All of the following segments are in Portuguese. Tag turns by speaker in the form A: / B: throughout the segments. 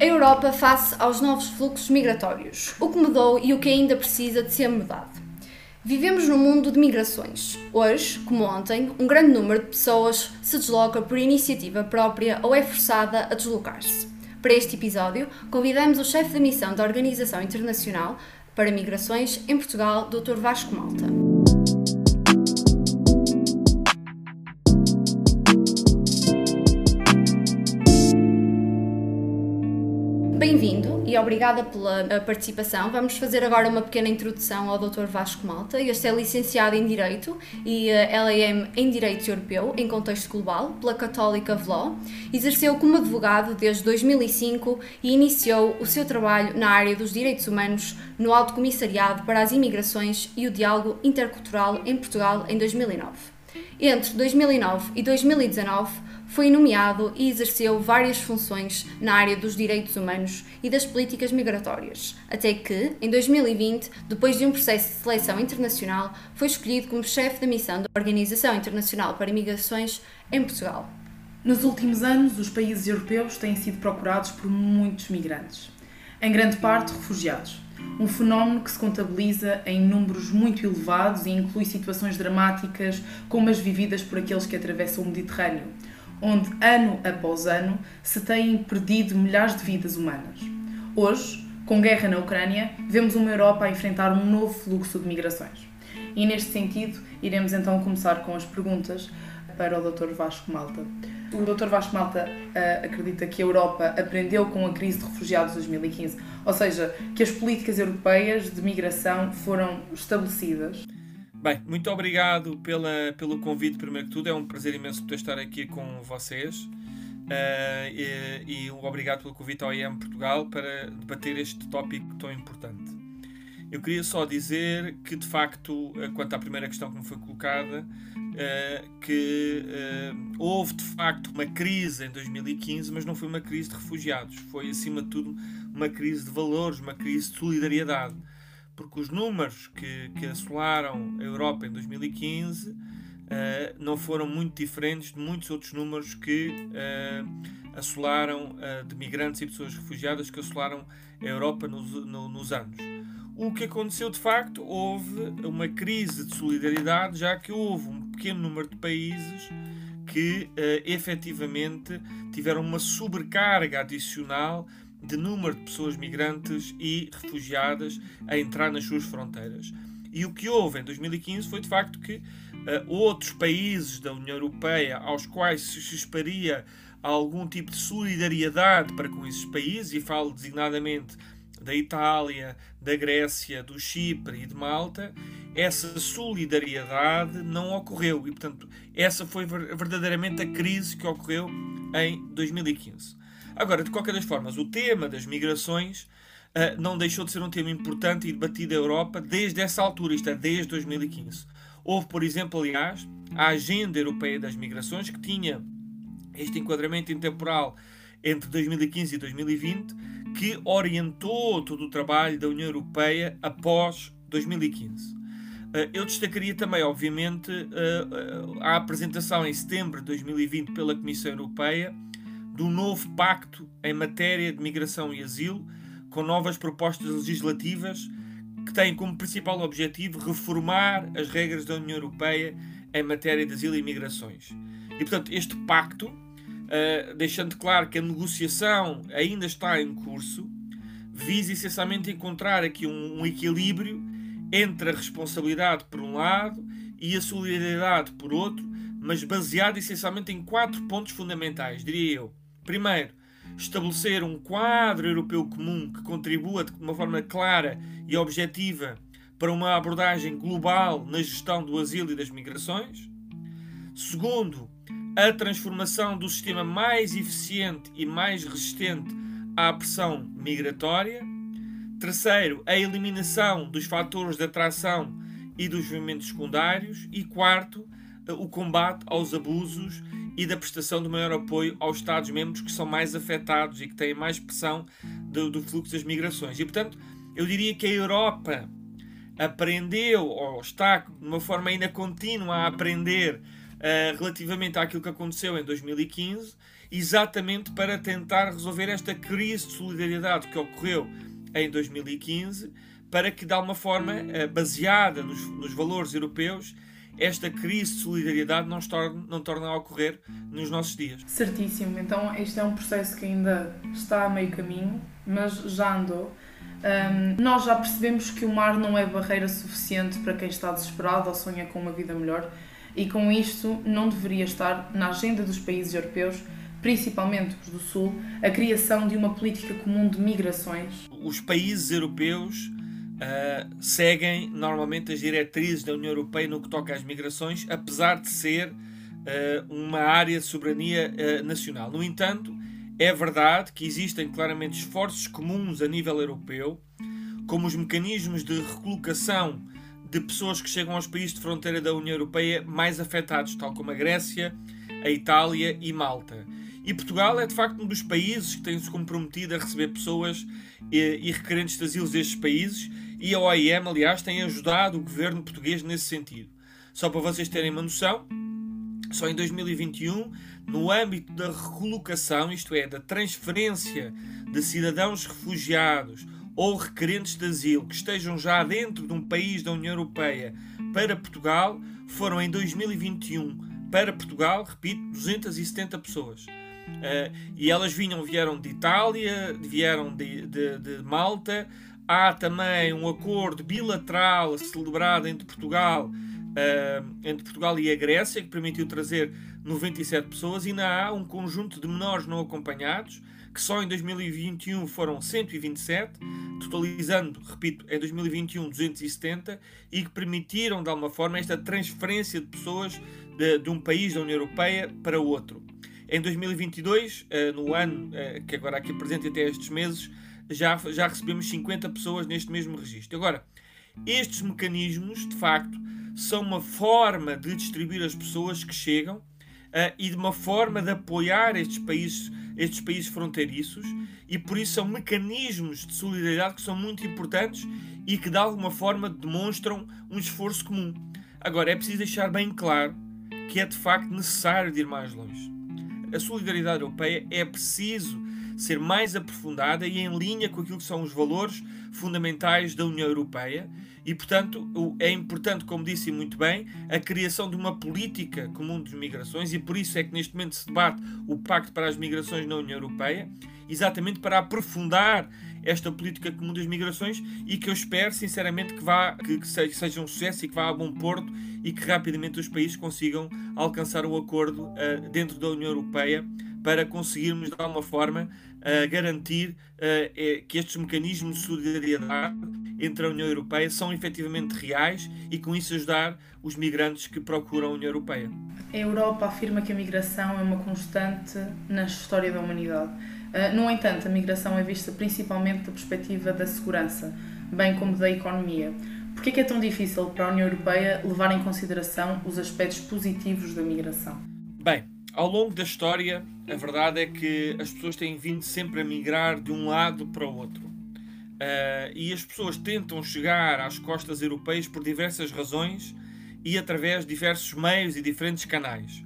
A: A Europa face aos novos fluxos migratórios, o que mudou e o que ainda precisa de ser mudado. Vivemos num mundo de migrações. Hoje, como ontem, um grande número de pessoas se desloca por iniciativa própria ou é forçada a deslocar-se. Para este episódio, convidamos o chefe da missão da Organização Internacional para Migrações em Portugal, Dr. Vasco Malta. E obrigada pela participação. Vamos fazer agora uma pequena introdução ao Dr. Vasco Malta. Este é licenciado em Direito e eh, LAM em Direito Europeu em contexto global pela Católica Law. Exerceu como advogado desde 2005 e iniciou o seu trabalho na área dos direitos humanos no Alto Comissariado para as Imigrações e o Diálogo Intercultural em Portugal em 2009. Entre 2009 e 2019 foi nomeado e exerceu várias funções na área dos direitos humanos e das políticas migratórias, até que, em 2020, depois de um processo de seleção internacional, foi escolhido como chefe da missão da Organização Internacional para Migrações em Portugal.
B: Nos últimos anos, os países europeus têm sido procurados por muitos migrantes, em grande parte refugiados. Um fenómeno que se contabiliza em números muito elevados e inclui situações dramáticas como as vividas por aqueles que atravessam o Mediterrâneo, onde ano após ano se têm perdido milhares de vidas humanas. Hoje, com guerra na Ucrânia, vemos uma Europa a enfrentar um novo fluxo de migrações. E neste sentido, iremos então começar com as perguntas para o Dr. Vasco Malta. O Dr. Vasco Malta uh, acredita que a Europa aprendeu com a crise de refugiados de 2015, ou seja, que as políticas europeias de migração foram estabelecidas
C: Bem, muito obrigado pela, pelo convite, primeiro que tudo. É um prazer imenso poder estar aqui com vocês. Uh, e, e um obrigado pelo convite ao IEM Portugal para debater este tópico tão importante. Eu queria só dizer que, de facto, eh, quanto à primeira questão que me foi colocada, uh, que uh, houve, de facto, uma crise em 2015, mas não foi uma crise de refugiados. Foi, acima de tudo, uma crise de valores, uma crise de solidariedade porque os números que, que assolaram a Europa em 2015 uh, eh, não foram muito diferentes de muitos outros números que uh, assolaram uh, de migrantes e pessoas refugiadas que assolaram a Europa nos, no, nos anos. O que aconteceu de facto, houve uma crise de solidariedade, já que houve um pequeno número de países que uh, efetivamente tiveram uma sobrecarga adicional de número de pessoas migrantes e refugiadas a entrar nas suas fronteiras. E o que houve em 2015 foi de facto que uh, outros países da União Europeia aos quais se esperaria algum tipo de solidariedade para com esses países, e falo designadamente da Itália, da Grécia, do Chipre e de Malta, essa solidariedade não ocorreu. E, portanto, essa foi verdadeiramente a crise que ocorreu em 2015. Agora, de qualquer das formas, o tema das migrações uh, não deixou de ser um tema importante e debatido na Europa desde essa altura, isto é, desde 2015. Houve, por exemplo, aliás, a Agenda Europeia das Migrações, que tinha este enquadramento intemporal entre 2015 e 2020, que orientou todo o trabalho da União Europeia após 2015. Eh, eu destacaria também, obviamente, eh, a apresentação em setembro de 2020 pela Comissão Europeia do novo pacto em matéria de migração e asilo, com novas propostas legislativas que têm como principal objetivo reformar as regras da União Europeia em matéria de asilo e migrações. E, portanto, este pacto, uh, deixando claro que a negociação ainda está em curso, visa essencialmente encontrar aqui um, um equilíbrio entre a responsabilidade por um lado e a solidariedade por outro, mas baseado essencialmente em quatro pontos fundamentais, diria eu. Primeiro, estabelecer um quadro europeu comum que contribua de uma forma clara e objetiva para uma abordagem global na gestão do asilo e das migrações. Segundo, a transformação do sistema mais eficiente e mais resistente à pressão migratória. Terceiro, a eliminação dos fatores de atração e dos movimentos secundários. E quarto, o combate aos abusos e da prestação de maior apoio aos Estados-membros que são mais afetados e que têm mais pressão do, do fluxo das migrações. E, portanto, eu diria que a Europa aprendeu, ou está de uma forma ainda contínua a aprender uh, relativamente àquilo que aconteceu em 2015, exatamente para tentar resolver esta crise de solidariedade que ocorreu em 2015, para que, de alguma forma, uh, baseada nos, nos valores europeus, esta crise de solidariedade não, torne, não torna a ocorrer nos nossos dias.
B: Certíssimo. Então, este é um processo que ainda está a meio caminho, mas já andou. Um, nós já percebemos que o mar não é barreira suficiente para quem está desesperado ou sonha com uma vida melhor, e com isto não deveria estar na agenda dos países europeus, principalmente os do Sul, a criação de uma política comum de migrações.
C: Os países europeus uh, seguem normalmente as diretrizes da União Europeia no que toca às migrações, apesar de ser uh, uma área de soberania uh, nacional. No entanto, é verdade que existem claramente esforços comuns a nível europeu, como os mecanismos de recolocação de pessoas que chegam aos países de fronteira da União Europeia mais afetados, tal como a Grécia, a Itália e Malta. E Portugal é de facto um dos países que tem-se comprometido a receber pessoas e, e requerentes de asilo destes países e a OIM, aliás, tem ajudado o governo português nesse sentido. Só para vocês terem uma noção, só em 2021, no âmbito da recolocação, isto é, da transferência de cidadãos refugiados ou requerentes de asilo que estejam já dentro de um país da União Europeia para Portugal, foram em 2021 para Portugal, repito, 270 pessoas. Uh, e elas vinham, vieram de Itália, vieram de, de, de Malta, Há também um acordo bilateral celebrado entre Portugal, uh, entre Portugal e a Grécia, que permitiu trazer 97 pessoas, e ainda há um conjunto de menores não acompanhados, que só em 2021 foram 127, totalizando, repito, em 2021 270, e que permitiram, de alguma forma, esta transferência de pessoas de, de um país da União Europeia para outro. Em 2022, uh, no ano uh, que agora aqui apresenta até estes meses, já, já recebemos 50 pessoas neste mesmo registro. Agora, estes mecanismos, de facto, são uma forma de distribuir as pessoas que chegam uh, e de uma forma de apoiar estes países, estes países fronteiriços e por isso são mecanismos de solidariedade que são muito importantes e que de alguma forma demonstram um esforço comum. Agora, é preciso deixar bem claro que é de facto necessário ir mais longe. A solidariedade europeia é preciso ser mais aprofundada e em linha com aquilo que são os valores fundamentais da União Europeia. E, portanto, é importante, como disse muito bem, a criação de uma política comum de migrações e por isso é que neste momento se debate o Pacto para as Migrações na União Europeia, exatamente para aprofundar esta política comum das migrações e que eu espero sinceramente que, vá, que, seja um sucesso e que vá a bom porto e que rapidamente os países consigam alcançar um acordo uh, dentro da União Europeia para conseguirmos de alguma forma uh, garantir uh, que estes mecanismos de solidariedade entre a União Europeia são efetivamente reais e com isso ajudar os migrantes que procuram a União Europeia.
B: A Europa afirma que a migração é uma constante na história da humanidade. Uh, no entanto, a migração é vista principalmente da perspectiva da segurança, bem como da economia. Por que é tão difícil para a União Europeia levar em consideração os aspectos positivos da migração?
C: Bem, ao longo da história, a verdade é que as pessoas têm vindo sempre a migrar de um lado para o outro. Uh, e as pessoas tentam chegar às costas europeias por diversas razões e através de diversos meios e diferentes canais.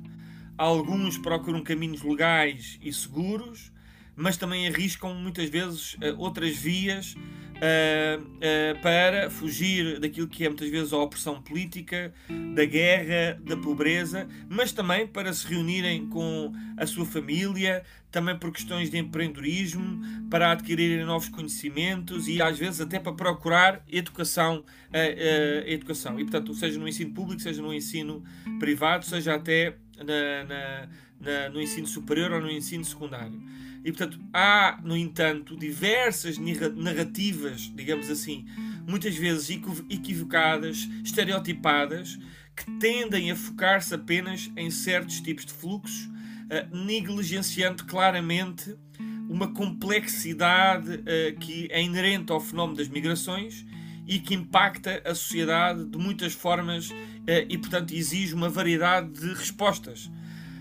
C: Alguns procuram caminhos legais e seguros, mas também arriscam muitas vezes uh, outras vias uh, uh, para fugir daquilo que é muitas vezes a opressão política, da guerra, da pobreza, mas também para se reunirem com a sua família, também por questões de empreendedorismo, para adquirirem novos conhecimentos e às vezes até para procurar educação, uh, educação. E portanto, seja no ensino público, seja no ensino privado, seja até na, na, na, no ensino superior ou no ensino secundário. E portanto, há, no entanto, diversas narrativas, digamos assim, muitas vezes equivocadas, estereotipadas, que tendem a focar-se apenas em certos tipos de fluxos, uh, negligenciando claramente uma complexidade uh, que é inerente ao fenómeno das migrações e que impacta a sociedade de muitas formas e, portanto, exige uma variedade de respostas.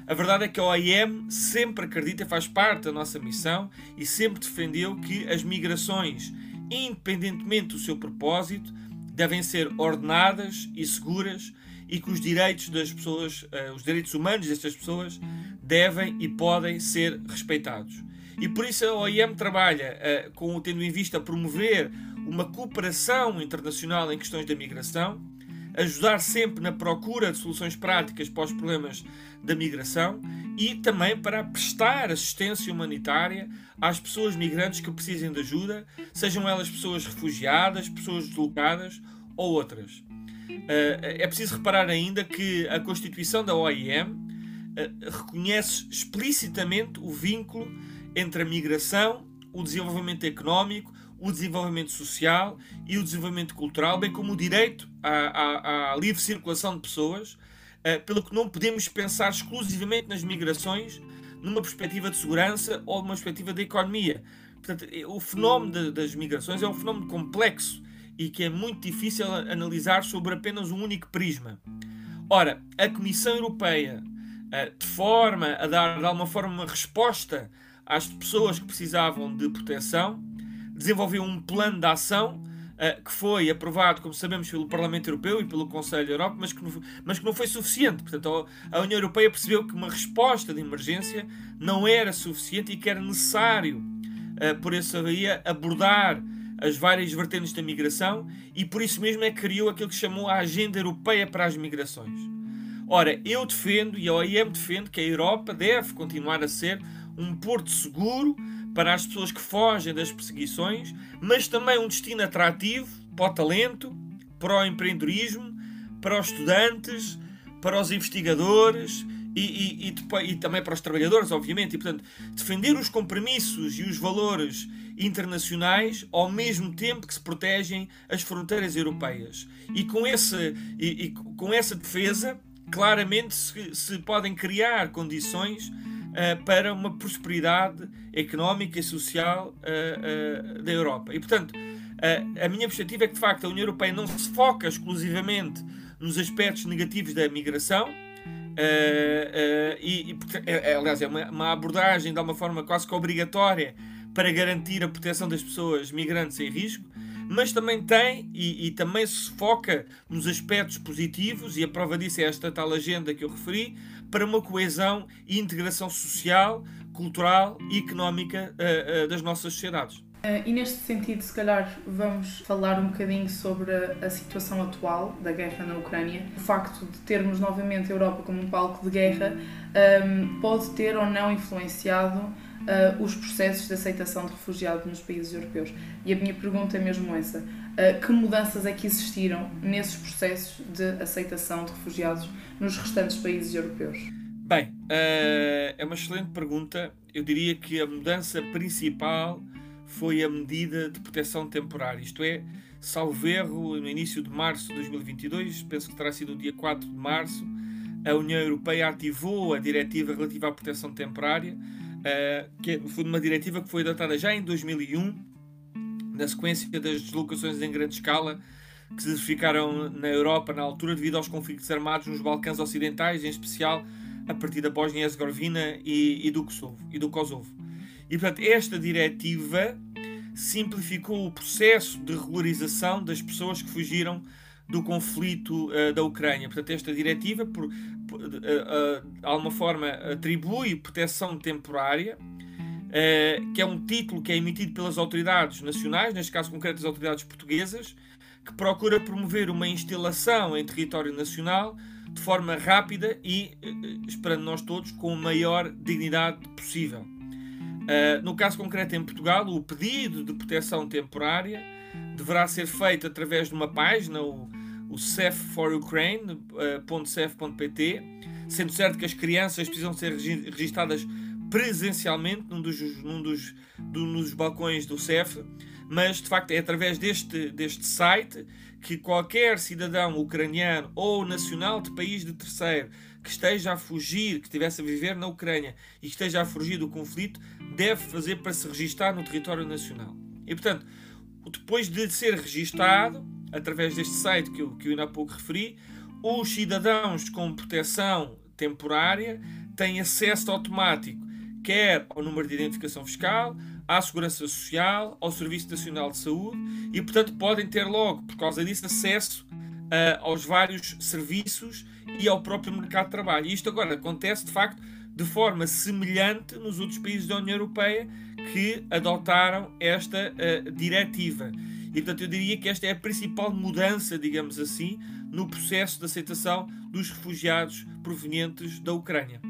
C: A verdade é que a OIM sempre acredita, faz parte da nossa missão e sempre defendeu que as migrações, independentemente do seu propósito, devem ser ordenadas e seguras e que os direitos das pessoas, uh, os direitos humanos destas pessoas, devem e podem ser respeitados. E por isso a OIM trabalha uh, com, tendo em vista promover uma cooperação internacional em questões da migração, ajudar sempre na procura de soluções práticas para os problemas da migração e também para prestar assistência humanitária às pessoas migrantes que precisem de ajuda, sejam elas pessoas refugiadas, pessoas deslocadas ou outras. Eh, é preciso reparar ainda que a Constituição da OIM eh, reconhece explicitamente o vínculo entre a migração, o desenvolvimento económico, o desenvolvimento social e o desenvolvimento cultural, bem como o direito à, à, à livre circulação de pessoas, uh, pelo que não podemos pensar exclusivamente nas migrações numa perspectiva de segurança ou numa perspectiva de economia. Portanto, o fenómeno de, das migrações é um fenómeno complexo e que é muito difícil analisar sobre apenas um único prisma. Ora, a Comissão Europeia, uh, de forma a dar de alguma forma uma resposta às pessoas que precisavam de proteção, desenvolveu um plano de ação uh, que foi aprovado, como sabemos, pelo Parlamento Europeu e pelo Conselho da Europa, mas que, não, mas que não foi suficiente. Portanto, a União Europeia percebeu que uma resposta de emergência não era suficiente e que era necessário, uh, por essa via, abordar as várias vertentes da migração e por isso mesmo é que criou aquilo que chamou a Agenda Europeia para as Migrações. Ora, eu defendo e a OIM defende que a Europa deve continuar a ser um porto seguro para as pessoas que fogem das perseguições, mas também um destino atrativo para o talento, para o empreendedorismo, para os estudantes, para os investigadores e, e, e, e, também para os trabalhadores, obviamente. E, portanto, defender os compromissos e os valores internacionais ao mesmo tempo que se protegem as fronteiras europeias. E com, esse, e, com essa defesa, claramente se, se podem criar condições uh, para uma prosperidade económica e social uh, uh, da Europa. E, portanto, a minha perspectiva é que, de facto, a União Europeia não se foca exclusivamente nos aspectos negativos da migração, e, e, é, é, aliás, é uma, uma abordagem de uma forma quase que obrigatória para garantir a proteção das pessoas migrantes em risco, mas também tem e, e, também se foca nos aspectos positivos, e a prova disso é esta tal agenda que eu referi, para uma coesão e integração social, cultural e económica uh, uh, das nossas sociedades.
B: Uh, e neste sentido, se calhar, vamos falar um bocadinho sobre a, a, situação atual da guerra na Ucrânia. O facto de termos novamente a Europa como um palco de guerra um, pode ter ou não influenciado uh, os processos de aceitação de refugiados nos países europeus. E a minha pergunta é mesmo essa: uh, que mudanças é que existiram nesses processos de aceitação de refugiados nos restantes países europeus?
C: Bem, uh, é uma excelente pergunta. Eu diria que a mudança principal foi a medida de proteção temporária, isto é, salvo erro, no início de março de 2022, penso que terá sido o dia 4 de março, a União Europeia ativou a diretiva relativa à proteção temporária, uh, que foi uma diretiva que foi adotada já em 2001, na sequência das deslocações em grande escala que se verificaram na Europa na altura devido aos conflitos armados nos Balcãs Ocidentais, em especial a partir da Bósnia-Herzegovina e, e, do Kosovo, e do Kosovo. E, portanto, esta diretiva simplificou o processo de regularização das pessoas que fugiram do conflito uh, da Ucrânia. Portanto, esta diretiva, por, de alguma forma, atribui proteção temporária, que é um título que é emitido pelas autoridades nacionais, neste caso concreto as autoridades portuguesas, que procura promover uma instalação em território nacional de forma rápida e, esperando nós todos, com a maior dignidade possível. no caso concreto em Portugal, o pedido de proteção temporária deverá ser feito através de uma página, o o CEF for Ukraine.cef.pt, eh, sendo certo que as crianças precisam ser registadas presencialmente num dos, num dos, num dos balcões do CEF, mas de facto é através deste, deste site que qualquer cidadão ucraniano ou nacional de país de terceiro que esteja a fugir, que estivesse a viver na Ucrânia e que esteja a fugir do conflito, deve fazer para se registar no território nacional. E portanto, depois de ser registado, através deste site que eu, que eu ainda há pouco referi, os cidadãos com proteção temporária têm acesso automático quer ao número de identificação fiscal, à segurança social, ao Serviço Nacional de Saúde e, portanto, podem ter logo, por causa disso, acesso aos vários serviços e ao próprio mercado de trabalho. E isto agora acontece, de facto, de forma semelhante nos outros países da União Europeia que adotaram esta uh, diretiva. E, portanto, eu diria que esta é a principal mudança, digamos assim, no processo de aceitação dos refugiados provenientes da Ucrânia.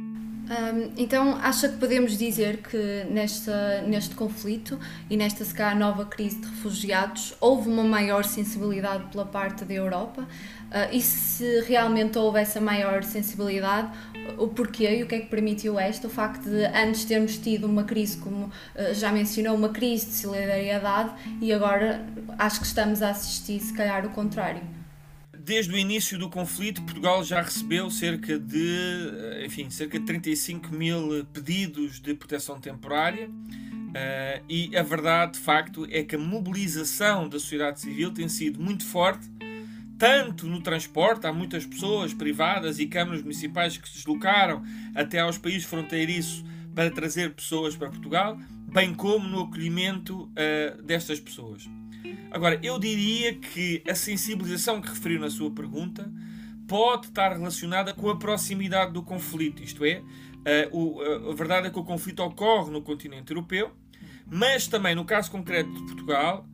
A: Um, então, acha que podemos dizer que nesta, neste conflito e nesta se calhar, nova crise de refugiados houve uma maior sensibilidade pela parte da Europa? Uh, e se realmente houve essa maior sensibilidade, o porquê e o que é que permitiu esta? O facto de antes termos tido uma crise, como uh, já mencionou, uma crise de solidariedade e agora acho que estamos a assistir, se calhar, o contrário
C: desde o início do conflito, Portugal já recebeu cerca de, enfim, cerca de 35 mil pedidos de proteção temporária. Uh, e a verdade, de facto, é que a mobilização da sociedade civil tem sido muito forte, tanto no transporte, há muitas pessoas privadas e câmaras municipais que se deslocaram até aos países fronteiriços para trazer pessoas para Portugal, bem como no acolhimento uh, destas pessoas. Agora, eu diria que a sensibilização que referiu na sua pergunta pode estar relacionada com a proximidade do conflito, isto é, a, o, a verdade é que o conflito ocorre no continente europeu, mas também no caso concreto de Portugal,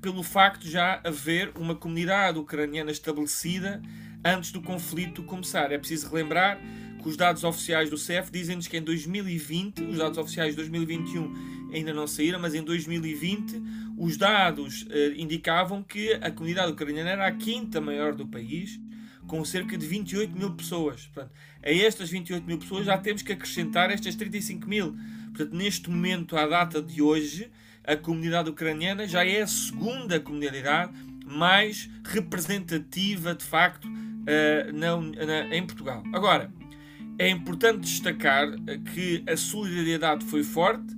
C: pelo facto de já haver uma comunidade ucraniana estabelecida antes do conflito começar. É preciso relembrar que os dados oficiais do CEF dizem-nos que em 2020, os dados oficiais de 2021 ainda não saíram, mas em 2020 os dados uh, indicavam que a comunidade ucraniana era a quinta maior do país, com cerca de 28 mil pessoas. Portanto, a estas 28 mil pessoas já temos que acrescentar estas 35 mil. Portanto, neste momento, à data de hoje, a comunidade ucraniana já é a segunda comunidade mais representativa, de facto, uh, na, na, em Portugal. Agora, é importante destacar que a solidariedade foi forte,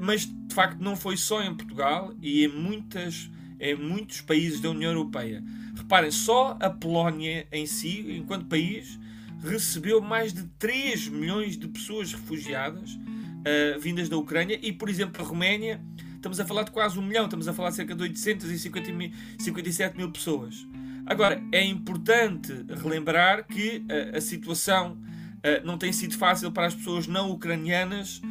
C: mas de facto não foi só em Portugal e em, muitas, em muitos países da União Europeia. Reparem, só a Polónia em si, enquanto país, recebeu mais de 3 milhões de pessoas refugiadas uh, vindas da Ucrânia e, por exemplo, a Roménia, estamos a falar de quase um milhão, estamos a falar de cerca de 857 mil pessoas. Agora, é importante relembrar que uh, a situação uh, não tem sido fácil para as pessoas não ucranianas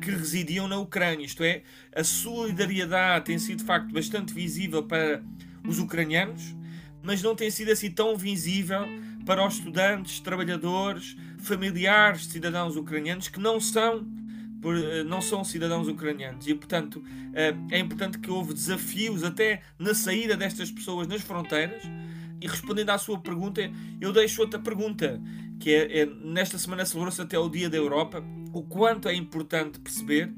C: que residiam na Ucrânia. Isto é, a solidariedade tem sido de facto bastante visível para os ucranianos, mas não tem sido assim tão visível para os estudantes, trabalhadores, familiares de cidadãos ucranianos que não são uh, não são cidadãos ucranianos e portanto uh, é importante que houve desafios até na saída destas pessoas nas fronteiras e respondendo à sua pergunta eu deixo outra pergunta que é, é nesta semana celebrou-se até o Dia da Europa o quanto é importante perceber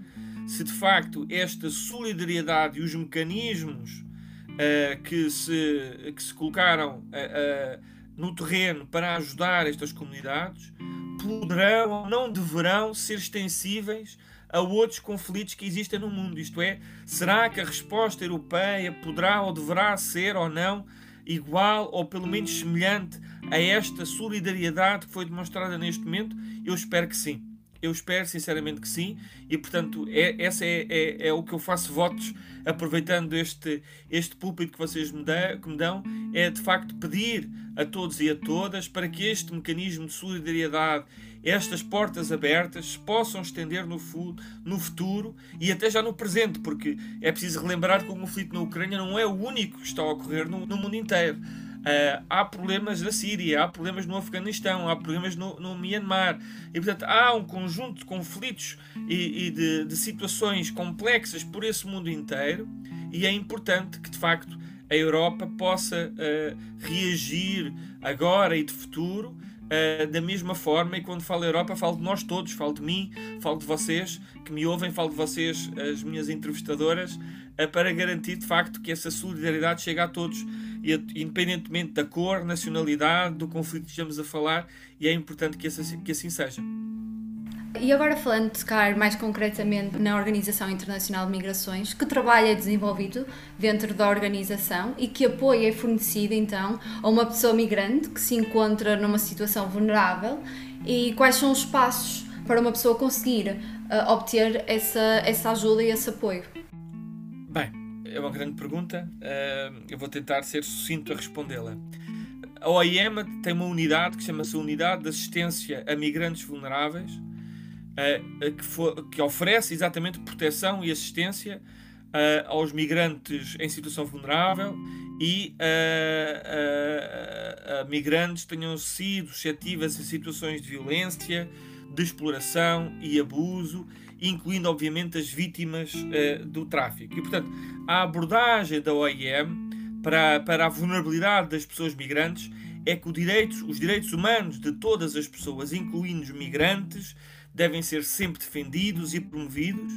C: se de facto esta solidariedade e os mecanismos uh, que, se, que se colocaram uh, uh, no terreno para ajudar estas comunidades poderão ou não deverão ser extensíveis a outros conflitos que existem no mundo. Isto é, será que a resposta europeia poderá ou deverá ser ou não igual ou pelo menos semelhante a esta solidariedade que foi demonstrada neste momento? Eu espero que sim. Eu espero sinceramente que sim, e portanto, é, essa é, é, é, o que eu faço votos, aproveitando este, este púlpito que vocês me, que me dão, é de facto pedir a todos e a todas para que este mecanismo de solidariedade, estas portas abertas, se possam estender no, no futuro e até já no presente, porque é preciso relembrar que o conflito na Ucrânia não é o único que está a ocorrer no, no mundo inteiro. Uh, há problemas na Síria, há problemas no Afeganistão, há problemas no, no Myanmar. E, portanto, há um conjunto de conflitos e, e de, de, situações complexas por esse mundo inteiro. E é importante que, de facto, a Europa possa uh, reagir agora e de futuro uh, da mesma forma. E quando falo Europa, falo de nós todos, falo de mim, falo de vocês que me ouvem, falo de vocês, as minhas entrevistadoras, para garantir, de facto, que essa solidariedade chega a todos independentemente da cor, nacionalidade, do conflito que estamos a falar, e é importante que assim, que assim seja.
A: E agora falando de tocar mais concretamente na Organização Internacional de Migrações, que trabalho é desenvolvido dentro da organização e que apoio é fornecido então a uma pessoa migrante que se encontra numa situação vulnerável e quais são os passos para uma pessoa conseguir uh, obter essa, essa ajuda e esse apoio?
C: Bem, é uma grande pergunta. Uh, eu vou tentar ser sucinto a respondê-la. a OIM tem uma unidade que chama-se Unidade de Assistência a Migrantes Vulneráveis, uh, que, for, que, oferece exatamente proteção e assistência uh, aos migrantes em situação vulnerável e a migrantes tenham sido suscetíveis a situações de violência, de exploração e abuso, incluindo obviamente as vítimas do tráfico. E portanto, a abordagem da OIM para, para a vulnerabilidade das pessoas migrantes é que direitos, os direitos humanos de todas as pessoas, incluindo os migrantes, devem ser sempre defendidos e promovidos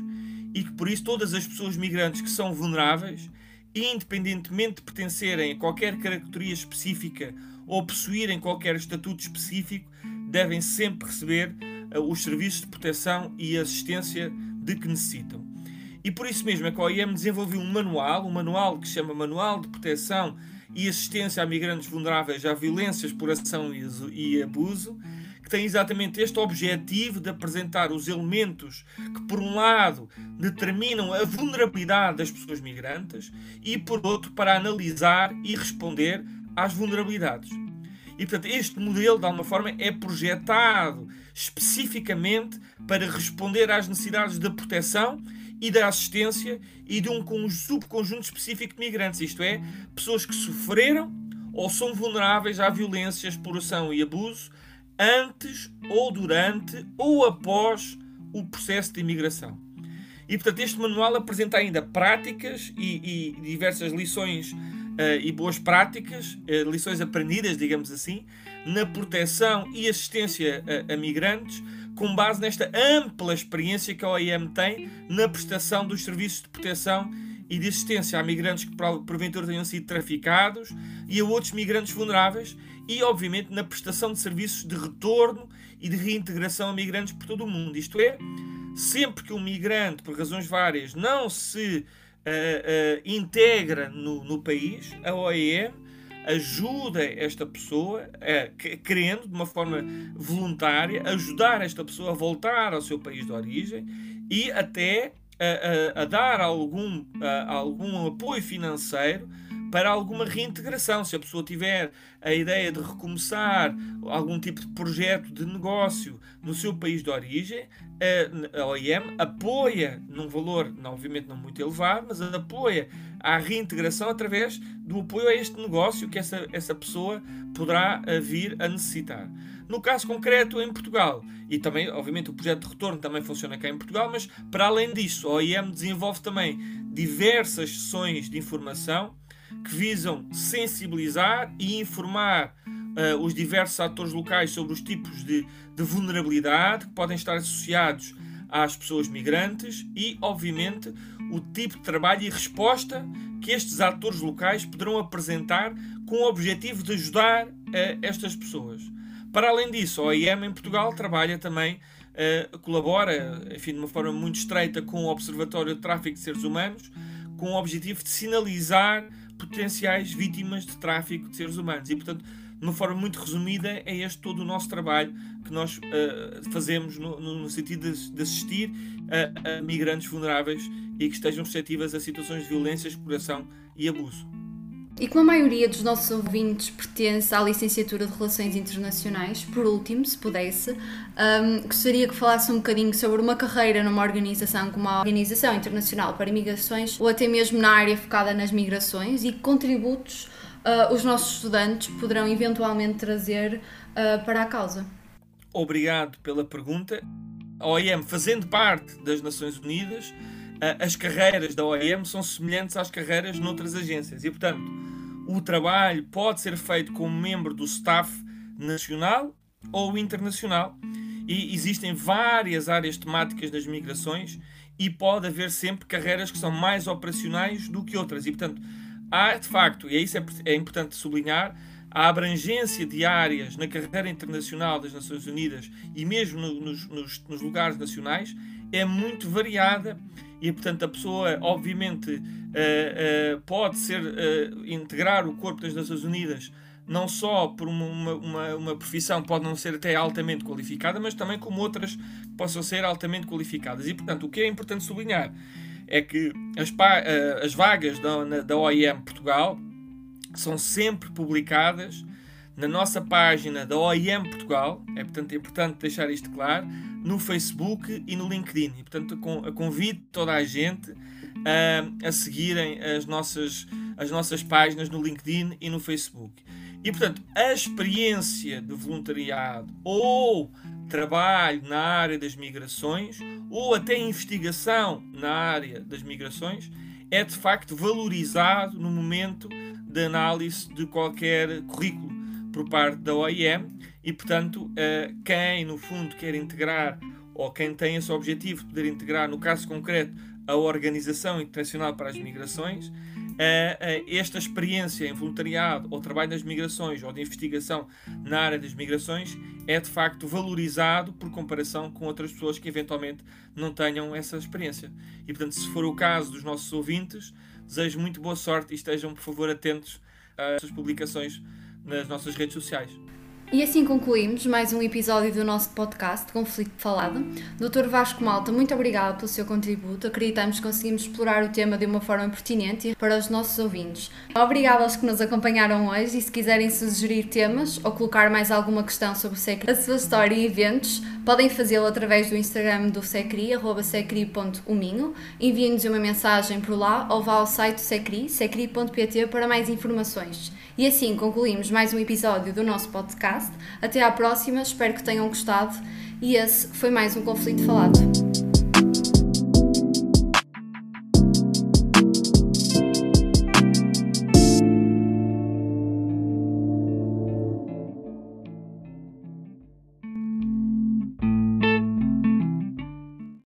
C: e que por isso todas as pessoas migrantes que são vulneráveis, independentemente de pertencerem a qualquer característica específica ou possuírem qualquer estatuto específico, devem sempre receber uh, os serviços de proteção e assistência de que necessitam. E por isso mesmo é que a OIM desenvolveu um manual, um manual que se chama Manual de Proteção e Assistência a Migrantes Vulneráveis à Violência, Exploração e Abuso, que tem exatamente este objetivo de apresentar os elementos que, por um lado, determinam a vulnerabilidade das pessoas migrantes e, por outro, para analisar e responder às vulnerabilidades. E, portanto, este modelo, de alguma forma, é projetado especificamente para responder às necessidades de proteção e da assistência e de um subconjunto específico de migrantes, isto é, pessoas que sofreram ou são vulneráveis à violência, exploração e abuso antes ou durante ou após o processo de imigração. E portanto, este manual apresenta ainda práticas e, e diversas lições uh, e boas práticas, uh, lições aprendidas, digamos assim, na proteção e assistência a, a migrantes com base nesta ampla experiência que a OIM tem na prestação dos serviços de proteção e de assistência a migrantes que porventura tenham sido traficados e a outros migrantes vulneráveis e, obviamente, na prestação de serviços de retorno e de reintegração a migrantes por todo o mundo. Isto é, sempre que um migrante, por razões várias, não se uh, uh, integra no, no país, a OIM ajuda esta pessoa, é, querendo, de uma forma voluntária, ajudar esta pessoa a voltar ao seu país de origem e até a, a, dar algum, algum apoio financeiro para alguma reintegração. Se a pessoa tiver a ideia de recomeçar algum tipo de projeto de negócio no seu país de origem, a OIM apoia, num valor, obviamente não muito elevado, mas apoia a reintegração através do apoio a este negócio que essa, essa pessoa poderá vir a necessitar. No caso concreto, em Portugal, e também, obviamente, o projeto de retorno também funciona cá em Portugal, mas para além disso, a OIM desenvolve também diversas sessões de informação que visam sensibilizar e informar uh, os diversos atores locais sobre os tipos de, de vulnerabilidade que podem estar associados às pessoas migrantes e, obviamente, o tipo de trabalho e resposta que estes atores locais poderão apresentar com o objetivo de ajudar uh, estas pessoas. Para além disso, a OIM em Portugal trabalha também, uh, colabora, enfim, de uma forma muito estreita com o Observatório de Tráfico de Seres Humanos, com o objetivo de sinalizar potenciais vítimas de tráfico de seres humanos. E, portanto, de uma forma muito resumida, é este todo o nosso trabalho que nós uh, fazemos no, no, sentido de, de assistir a, a, migrantes vulneráveis e que estejam suscetíveis a situações de violência, exploração e abuso.
A: E como a maioria dos nossos ouvintes pertence à licenciatura de Relações Internacionais, por último, se pudesse, um, gostaria que falasse um bocadinho sobre uma carreira numa organização como a Organização Internacional para Migrações ou até mesmo na área focada nas migrações e que contributos uh, os nossos estudantes poderão eventualmente trazer uh, para a causa.
C: Obrigado pela pergunta. A OIM, fazendo parte das Nações Unidas, as carreiras da OIM são semelhantes às carreiras noutras agências e, portanto, o trabalho pode ser feito como membro do staff nacional ou internacional. E existem várias áreas temáticas das migrações e pode haver sempre carreiras que são mais operacionais do que outras. E, portanto, há de facto, e isso é, é importante sublinhar, a abrangência de áreas na carreira internacional das Nações Unidas e mesmo no, nos, nos, nos, lugares nacionais é muito variada e, portanto, a pessoa, obviamente, uh, uh, pode ser uh, integrar o corpo das Nações Unidas não só por uma, uma, uma, profissão pode não ser até altamente qualificada, mas também como outras que possam ser altamente qualificadas. E, portanto, o que é importante sublinhar é que as, as vagas da, da OIM Portugal são sempre publicadas na nossa página da OIM Portugal, é portanto é importante deixar isto claro, no Facebook e no LinkedIn. E portanto convido toda a gente a, a seguirem as nossas, as nossas páginas no LinkedIn e no Facebook. E portanto, a experiência de voluntariado ou trabalho na área das migrações ou até investigação na área das migrações é de facto valorizado no momento de análise de qualquer currículo por parte da OIM e, portanto, eh, quem no fundo quer integrar ou quem tem esse objetivo de poder integrar, no caso concreto, a Organização Internacional para as Migrações, eh, eh, esta experiência em voluntariado ou trabalho nas migrações ou de investigação na área das migrações é de facto valorizado por comparação com outras pessoas que eventualmente não tenham essa experiência. E portanto, se for o caso dos nossos ouvintes, desejo muito boa sorte e estejam, por favor, atentos às publicações nas nossas redes sociais.
A: E assim concluímos mais um episódio do nosso podcast Conflito Falado. Dr. Vasco Malta, muito obrigado pelo seu contributo. Acreditamos que conseguimos explorar o tema de uma forma pertinente para os nossos ouvintes. Obrigado aos que nos acompanharam hoje e se quiserem sugerir temas ou colocar mais alguma questão sobre o SECRI, a sua história e eventos, podem fazê-lo através do Instagram do SECRI, arroba secri.uminho. Enviem-nos uma mensagem por lá ou vá ao site do SECRI, secri.pt para mais informações. E assim concluímos mais um episódio do nosso podcast. Até à próxima, espero que tenham gostado. E esse foi mais um Conflito Falado.